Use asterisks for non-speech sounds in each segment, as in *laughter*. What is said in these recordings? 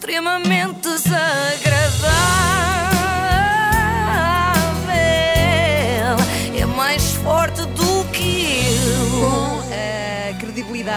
extremamente desagradável.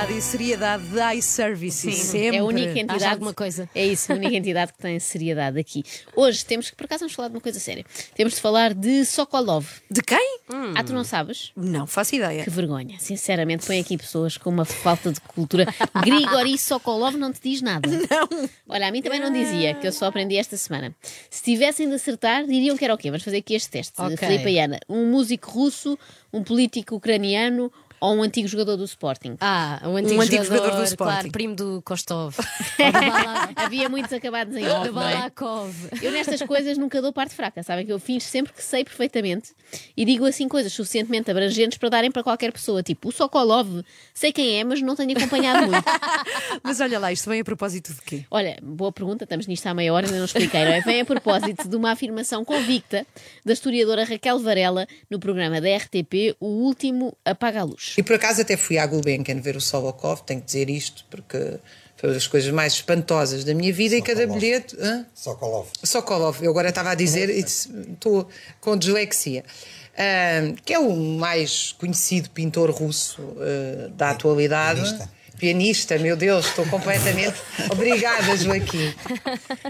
Credibilidade e seriedade da iServices. Sempre. É a única entidade. Alguma coisa. É isso, a única entidade que tem seriedade aqui. Hoje temos que, por acaso, vamos falar de uma coisa séria. Temos de falar de Sokolov. De quem? Ah, tu não sabes? Não faço ideia. Que vergonha. Sinceramente, põe aqui pessoas com uma falta de cultura. Grigori Sokolov não te diz nada. *laughs* Não. Olha, a mim também não dizia, que eu só aprendi esta semana. Se tivessem de acertar, diriam que era o quê? Vamos fazer aqui este teste. Ok. Filipe e Ana. Um músico russo, um político ucraniano ou um antigo jogador do Sporting? Ah, um antigo, Um antigo jogador do Sporting. Claro, primo do Kostov. *laughs* Havia muitos acabados em off, não é? Balakov. Eu nestas coisas nunca dou parte fraca, sabem que eu finjo sempre que sei perfeitamente e digo assim coisas suficientemente abrangentes para darem para qualquer pessoa, tipo o Sokolov, sei quem é, mas não tenho acompanhado muito. *laughs* Mas olha lá, isto vem a propósito de quê? Olha, boa pergunta, estamos nisto há meia hora ainda não expliquei, não é? Vem a propósito de uma afirmação convicta da historiadora Raquel Varela no programa da RTP, O Último Apaga a Luz. E por acaso até fui à Gulbenkian ver o Solokov, tenho que dizer isto, porque foi uma das coisas mais espantosas da minha vida e cada Sokolov. bilhete. Hã? Sokolov. Sokolov, eu agora estava a dizer, estou com dislexia. Ahm, que é o mais conhecido pintor russo ah, da atualidade. pianista. Pianista, meu Deus, estou completamente. *laughs* Obrigada, Joaquim.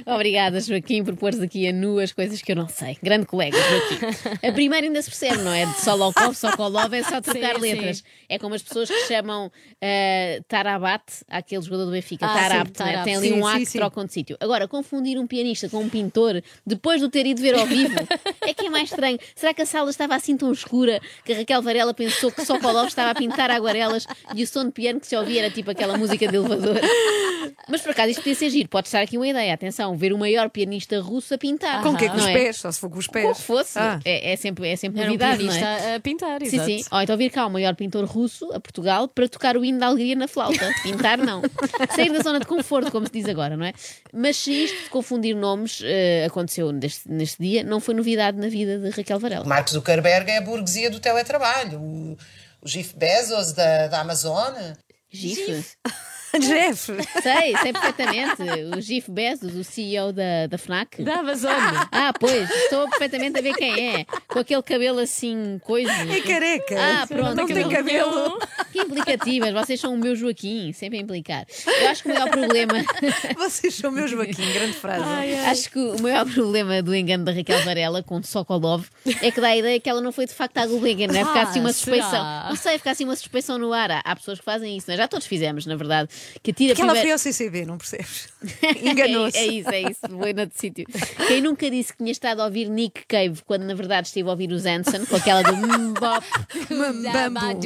Obrigada, Joaquim, por pôres aqui a nu as coisas que eu não sei. Grande colega, Joaquim. A primeira ainda se percebe, não é? De Solokov, Sokolov é só trocar Sim, letras. sim. É como as pessoas que chamam eh, Tarabat, aquele jogador do Benfica, Ah, sim, é? Tarap. tem ali Sim, um A sim, que trocam de sítio. Agora, confundir um pianista com um pintor depois de o ter ido ver ao vivo é que é mais estranho. Será que a sala estava assim tão escura que a Raquel Varela pensou que Sokolov estava a pintar aguarelas e o som de piano que se ouvia era tipo aquela música de elevador? Mas por acaso isto podia ser giro. Pode estar aqui uma ideia. Atenção, ver o maior pianista russo a pintar. Com o quê? Com os é? pés? Só se for com os pés. Com o que fosse. Ah. É, é sempre, é sempre Era um novidade, não é? a pintar, Sim, exato. sim. Ou então vir cá o maior pintor russo a Portugal para tocar o hino da alegria na flauta. Pintar, não. *laughs* Sair da zona de conforto, como se diz agora, não é? Mas se isto de confundir nomes eh, aconteceu neste, neste dia, não foi novidade na vida de Raquel Varela. Mark Zuckerberg é a burguesia do teletrabalho. O, o Jeff Bezos da, da Amazon. Gif. Gif. *laughs* *laughs* Jeff! Sei, sei perfeitamente. O GIF Bezos, o CEO da, da FNAC. Da Amazon. Ah, pois, estou perfeitamente a ver quem é. Com aquele cabelo assim, coisa. É careca! Ah, pronto. Não tem cabelo! Que implicativas, vocês são o meu Joaquim, sempre a implicar. Eu acho que o maior problema. *laughs* Vocês são meu Joaquim, grande frase. Acho que o maior problema do engano da Raquel Varela com Sokolov é que dá a ideia que ela não foi de facto à Gulbenkian, não é? Ficar assim uma Ah, suspeição. será? Não sei, ficar assim uma suspeição no ar. Há- Há pessoas que fazem isso, não é? Já todos fizemos, na verdade. Que atira Que ela foi primeiro- ao CCB, não percebes? *laughs* Enganou-se. É, é isso, é isso, foi noutro sítio. Quem nunca disse que tinha estado a ouvir Nick Cave quando na verdade esteve a ouvir os Anson com aquela do Mbop. *laughs*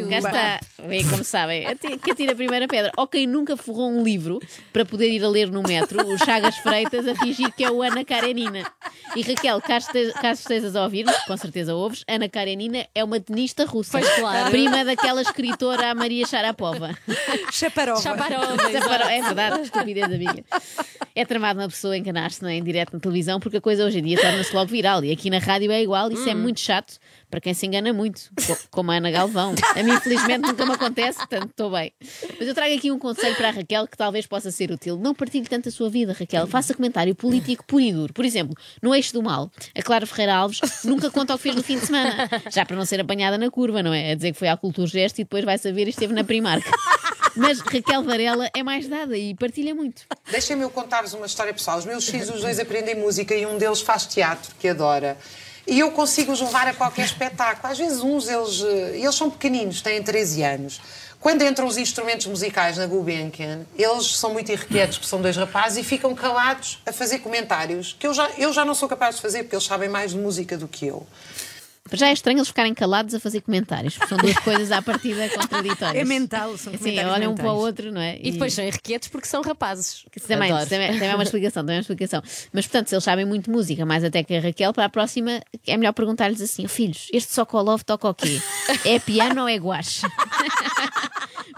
Cá está, bem como sabem, que atira a primeira pedra. Ou quem nunca forrou um livro para poder ir a ler no metro, o Chagas Freitas, a fingir que é o Ana Karenina. E Raquel, caso este- caso estejas a ouvir, com certeza ouves, Ana Karenina é uma tenista russa. Pois claro. Prima daquela escritora a Maria Sharapova. Chaparova. Chaparova. É verdade, estupidez da minha. É tramado uma pessoa enganar-se não é, em direto na televisão porque a coisa hoje em dia torna-se logo viral e aqui na rádio é igual. Isso é muito chato para quem se engana muito, co- como a Ana Galvão. A mim, infelizmente, nunca me acontece, portanto, estou bem. Mas eu trago aqui um conselho para a Raquel que talvez possa ser útil. Não partilhe tanto a sua vida, Raquel. Faça comentário político puro e duro. Por exemplo, no Eixo do Mal, a Clara Ferreira Alves nunca conta o que fez no fim de semana. Já para não ser apanhada na curva, não é? A dizer que foi à Cultura Gesto e depois vai saber e esteve na Primark. Mas Raquel Varela é mais dada e partilha muito. Deixem-me eu contar-vos uma história pessoal. Os meus filhos, os dois, aprendem música e um deles faz teatro, que adora. E eu consigo os levar a qualquer espetáculo. Às vezes uns, eles, eh, eles são pequeninos, têm 13 anos. Quando entram os instrumentos musicais na Gulbenkian, eles são muito irrequietos, porque são dois rapazes, e ficam calados a fazer comentários que eu já, eu já não sou capaz de fazer, porque eles sabem mais de música do que eu. Já é estranho eles ficarem calados a fazer comentários, porque são duas coisas à partida *laughs* contraditórias. É mental, são Sim, olham um para o outro, não é? E depois são irrequietos porque são rapazes. Também, isso também, também é uma *laughs* explicação, também é uma explicação. Mas portanto, se eles sabem muito música, mais até que a Raquel, para a próxima é melhor perguntar-lhes assim: "Oh, filhos, este Sokolov toca o quê? É piano ou é guache? *laughs*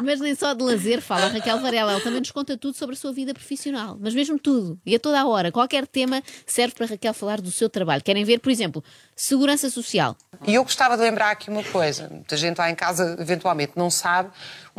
Mas nem só de lazer fala Raquel Varela, ela também nos conta tudo sobre a sua vida profissional, mas mesmo tudo, e a toda a hora. Qualquer tema serve para Raquel falar do seu trabalho. Querem ver, por exemplo, segurança social. E eu gostava de lembrar aqui uma coisa, muita gente lá em casa eventualmente não sabe,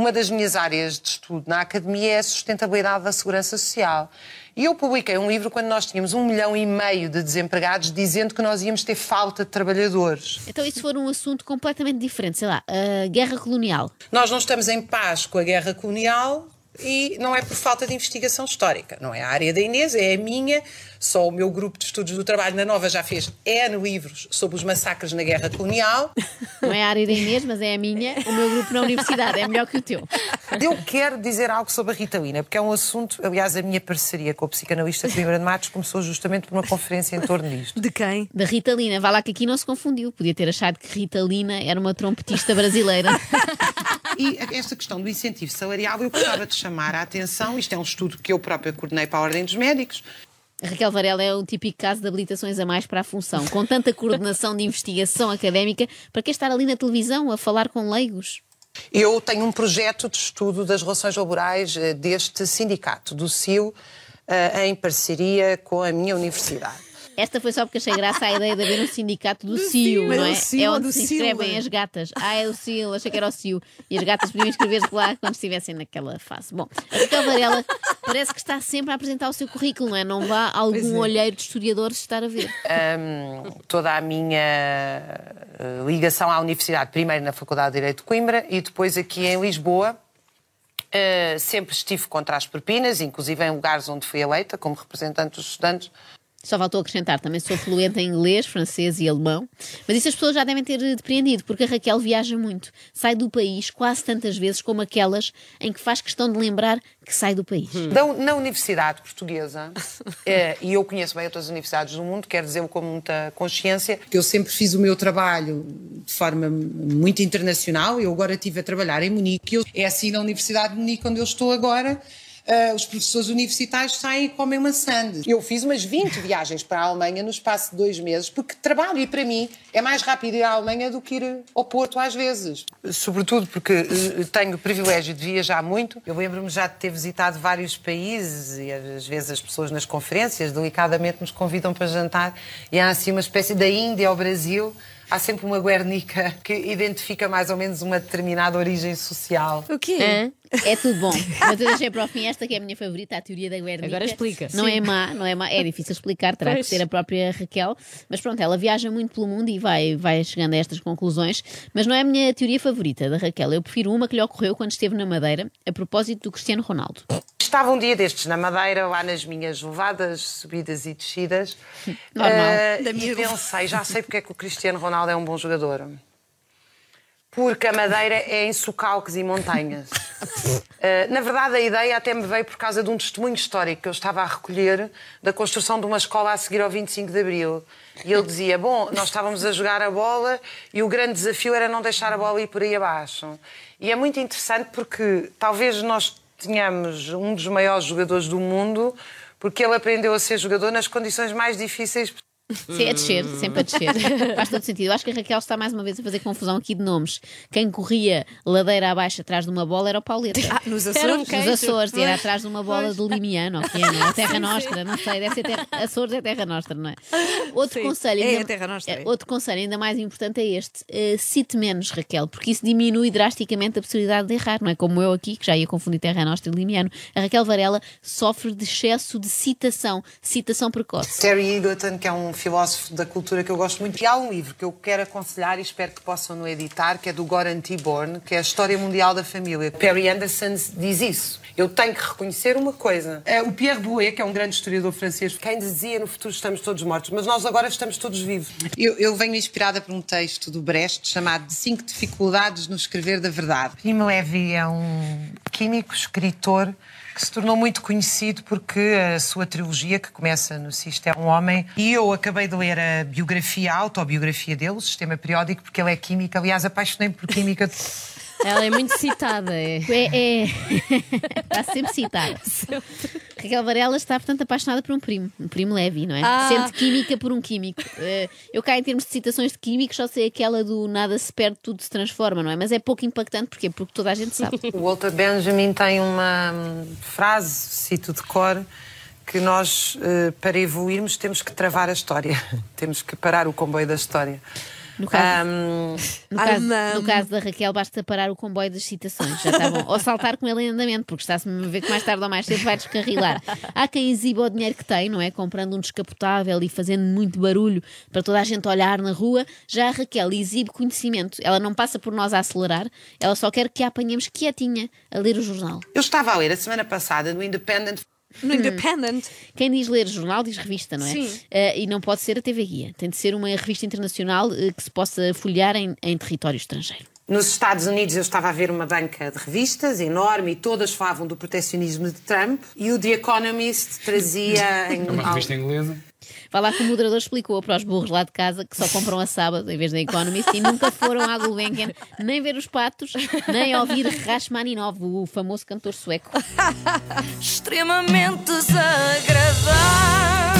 Uma das minhas áreas de estudo na academia é a sustentabilidade da segurança social. E eu publiquei um livro quando nós tínhamos um milhão e meio de desempregados, dizendo que nós íamos ter falta de trabalhadores. Então, se for um assunto completamente diferente, sei lá, a guerra colonial? Nós não estamos em paz com a guerra colonial e não é por falta de investigação histórica. Não é a área da Inês, é a minha. Só o meu grupo de estudos do trabalho na Nova já fez N livros sobre os massacres na guerra colonial. *laughs* Não é a área da Inês, mas é a minha. O meu grupo na universidade é melhor que o teu. Eu quero dizer algo sobre a Ritalina, porque é um assunto, aliás, a minha parceria com o psicanalista Coimbra de Matos começou justamente por uma conferência em torno disto. De quem? Da Ritalina. Vá lá que aqui não se confundiu. Podia ter achado que Ritalina era uma trompetista brasileira. *laughs* E esta questão do incentivo salarial, eu gostava de chamar a atenção, isto é um estudo que eu própria coordenei para a Ordem dos Médicos, Raquel Varela é um típico caso de habilitações a mais para a função. Com tanta coordenação de investigação académica, para que estar ali na televisão a falar com leigos? Eu tenho um projeto de estudo das relações laborais eh, deste sindicato, do CIO, eh, em parceria com a minha universidade. Esta foi só porque achei graça à ideia de haver um sindicato do, CIO, CIO, não é? CIO é ou onde do se inscrevem CIO? as gatas. Ah, é o CIO, achei que era o CIO. E as gatas podiam inscrever-se lá quando estivessem naquela fase. Bom, a Raquel Varela parece que está sempre a apresentar o seu currículo, não é? Não vá algum olheiro de historiadores estar a ver. Hum, toda a minha eh, ligação à universidade, primeiro na Faculdade de Direito de Coimbra e depois aqui em Lisboa. Eh, sempre estive contra as propinas, inclusive em lugares onde fui eleita como representante dos estudantes. Só faltou a acrescentar, também sou fluente em inglês, francês e alemão. Mas isso as pessoas já devem ter depreendido, porque a Raquel viaja muito. Sai do país quase tantas vezes como aquelas em que faz questão de lembrar que sai do país. Da- na Universidade Portuguesa, *laughs* eh, e eu conheço bem outras universidades do mundo, quero dizer com muita consciência, que eu sempre fiz o meu trabalho de forma muito internacional. Eu agora estive a trabalhar em Munique. Eu- é assim na Universidade de Munique, onde eu estou agora. Eh, os professores universitários saem e comem uma sandes. Eu fiz umas 20 viagens para a Alemanha no espaço de dois meses, porque trabalho e para mim é mais rápido ir à Alemanha do que ir ao Porto às vezes. Sobretudo porque eh, tenho o privilégio de viajar muito. Eu lembro-me já de ter visitado vários países e às vezes as pessoas nas conferências delicadamente nos convidam para jantar e há assim uma espécie da Índia ao Brasil. Há sempre uma Guernica que identifica mais ou menos uma determinada origem social. O quê? Hã? É tudo bom. Mas eu deixei para o fim esta que é a minha favorita, a teoria da Guernica. Agora explica. Não é má, não é má. É difícil explicar, terá Pois. que ser a própria Raquel. Mas pronto, ela viaja muito pelo mundo e vai, vai chegando a estas conclusões. Mas não é a minha teoria favorita da Raquel. Eu prefiro uma que lhe ocorreu quando esteve na Madeira, a propósito do Cristiano Ronaldo. Estava um dia destes na Madeira, lá nas minhas levadas, subidas e descidas. Normal. Eh, Da minha e pensei, já sei porque é que o Cristiano Ronaldo é um bom jogador. Porque a Madeira é em socalcos e montanhas. *laughs* Eh, na verdade, a ideia até me veio por causa de um testemunho histórico que eu estava a recolher da construção de uma escola a seguir ao 25 de Abril. E ele dizia: Bom, nós estávamos a jogar a bola e o grande desafio era não deixar a bola ir por aí abaixo. E é muito interessante porque talvez nós tenhamos um dos maiores jogadores do mundo, porque ele aprendeu a ser jogador nas condições mais difíceis Sim, é descer, sempre a descer. *laughs* Faz todo sentido. Eu acho que a Raquel está mais uma vez a fazer confusão aqui de nomes. Quem corria ladeira abaixo atrás de uma bola era o Pauleta. Ah, nos Era um Açores? Nos Açores, era atrás de uma bola de Limiano, ou que é, não é? Terra Nostra, não sei, deve ser terra, Açores é Terra Nostra, não é? Outro Sim, conselho, é ainda, a Terra Nostra, é, é. outro conselho ainda mais importante é este: eh, cite menos, Raquel, porque isso diminui drasticamente a possibilidade de errar, não é? Como eu aqui, que já ia confundir Terra Nostra e Limiano. A Raquel Varela sofre de excesso de citação, citação precoce. Terry Eagleton, que é um filósofo da cultura que eu gosto muito. E há um livro que eu quero aconselhar e espero que possam no editar, que é do Goran Tiborn, que é a História Mundial da Família. Perry Anderson diz isso. Eu tenho que reconhecer uma coisa. É, o Pierre Bouet, que é um grande historiador francês, quem dizia no futuro estamos todos mortos, mas nós agora estamos todos vivos. Eu, eu venho inspirada por um texto do Brecht chamado Cinco Dificuldades no Escrever da Verdade. Primo Levi é um químico, escritor, que se tornou muito conhecido porque a sua trilogia, que começa no Cisto é um Homem, e eu acabei de ler a biografia, a autobiografia dele, o Sistema Periódico, porque ele é químico. Aliás, apaixonei-me por química. Ela é muito citada. É. É, é. *laughs* está sempre citada. Raquel Varela está, portanto, apaixonada por um primo, um primo Levi, não é? Ah. Sente química por um químico. Eh, eu cá, em termos de citações de químicos, só sei aquela do nada se perde, tudo se transforma, não é? Mas é pouco impactante, porquê? Porque toda a gente sabe. *laughs* O Walter Benjamin tem uma frase, cito de cor, que nós, eh, para evoluirmos, temos que travar a história. *laughs* temos que parar o comboio da história. No caso, Ahm, no, caso, no caso da Raquel, basta parar o comboio das citações, já está bom. Ou saltar com ele em andamento, porque está-se a ver que mais tarde ou mais cedo vai descarrilar. Há quem exiba o dinheiro que tem, não é? Comprando um descapotável e fazendo muito barulho para toda a gente olhar na rua. Já a Raquel exibe conhecimento. Ela não passa por nós a acelerar, ela só quer que a apanhemos quietinha a ler o jornal. eu estava a ler a semana passada no Independent No Independent. Quem diz ler jornal diz revista, não é? Sim. Eh, e não pode ser a TV Guia. Tem de ser uma revista internacional eh, que se possa folhear em, em território estrangeiro. Nos Estados Unidos eu estava a ver uma banca de revistas enorme e todas falavam do proteccionismo de Trump e o The Economist trazia em *laughs* É uma revista inglesa. Vai lá que o moderador explicou para os burros lá de casa que só compram a sábado em vez da Economist e nunca foram à Gulbenkian nem ver os patos, nem ouvir Rachmaninov, o famoso cantor sueco. *laughs* extremamente desagradável.